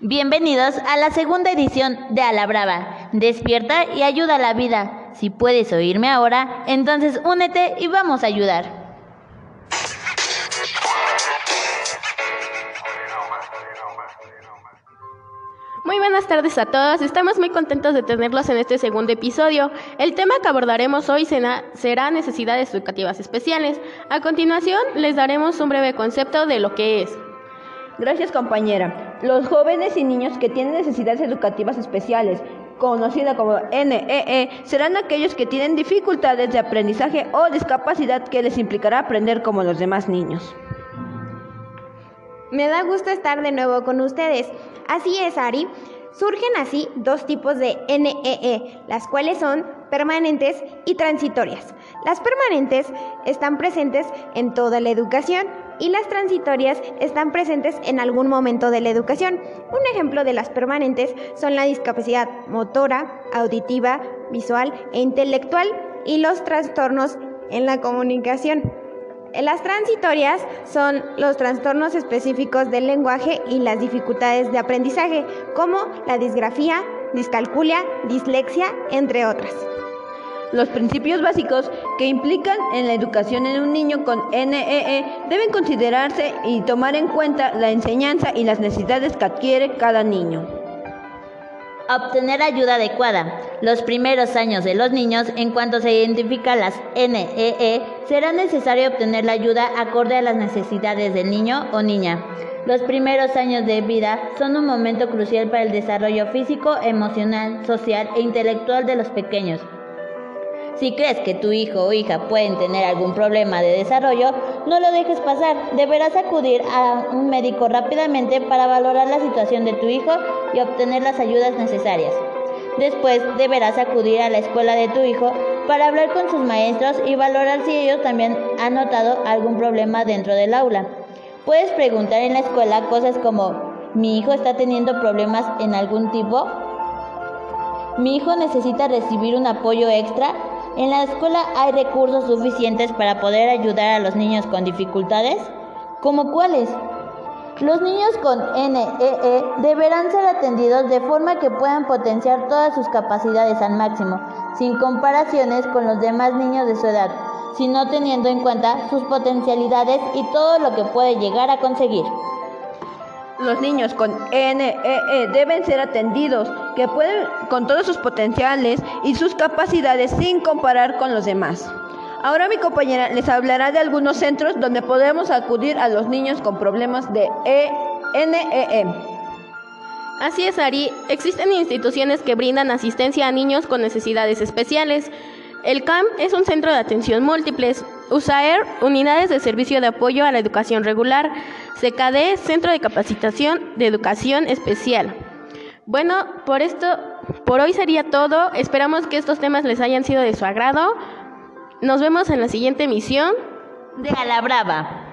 Bienvenidos a la segunda edición de A la Brava. Despierta y ayuda a la vida. Si puedes oírme ahora, entonces únete y vamos a ayudar. Muy buenas tardes a todos, estamos muy contentos de tenerlos en este segundo episodio. El tema que abordaremos hoy será necesidades educativas especiales. A continuación les daremos un breve concepto de lo que es. Gracias compañera. Los jóvenes y niños que tienen necesidades educativas especiales, conocida como NEE, e, serán aquellos que tienen dificultades de aprendizaje o discapacidad que les implicará aprender como los demás niños. Me da gusto estar de nuevo con ustedes. Así es, Ari. Surgen así dos tipos de NEE, e, las cuales son permanentes y transitorias. Las permanentes están presentes en toda la educación y las transitorias están presentes en algún momento de la educación. Un ejemplo de las permanentes son la discapacidad motora, auditiva, visual e intelectual y los trastornos en la comunicación. Las transitorias son los trastornos específicos del lenguaje y las dificultades de aprendizaje, como la disgrafía, discalculia, dislexia, entre otras. Los principios básicos que implican en la educación en un niño con NEE e deben considerarse y tomar en cuenta la enseñanza y las necesidades que adquiere cada niño. Obtener ayuda adecuada. Los primeros años de los niños, en cuanto se identifican las NEE, e, será necesario obtener la ayuda acorde a las necesidades del niño o niña. Los primeros años de vida son un momento crucial para el desarrollo físico, emocional, social e intelectual de los pequeños. Si crees que tu hijo o hija pueden tener algún problema de desarrollo, no lo dejes pasar. Deberás acudir a un médico rápidamente para valorar la situación de tu hijo y obtener las ayudas necesarias. Después deberás acudir a la escuela de tu hijo para hablar con sus maestros y valorar si ellos también han notado algún problema dentro del aula. Puedes preguntar en la escuela cosas como, ¿mi hijo está teniendo problemas en algún tipo? ¿Mi hijo necesita recibir un apoyo extra? ¿En la escuela hay recursos suficientes para poder ayudar a los niños con dificultades? ¿Cómo cuáles? Los niños con NEE e deberán ser atendidos de forma que puedan potenciar todas sus capacidades al máximo, sin comparaciones con los demás niños de su edad, sino teniendo en cuenta sus potencialidades y todo lo que puede llegar a conseguir. Los niños con NEE e deben ser atendidos, que pueden con todos sus potenciales y sus capacidades sin comparar con los demás. Ahora mi compañera les hablará de algunos centros donde podemos acudir a los niños con problemas de NEE. E. Así es, Ari. Existen instituciones que brindan asistencia a niños con necesidades especiales. El CAM es un centro de atención múltiples. USAER, unidades de servicio de apoyo a la educación regular. CKD, Centro de Capacitación de Educación Especial. Bueno, por esto, por hoy sería todo. Esperamos que estos temas les hayan sido de su agrado. Nos vemos en la siguiente emisión de A la Brava.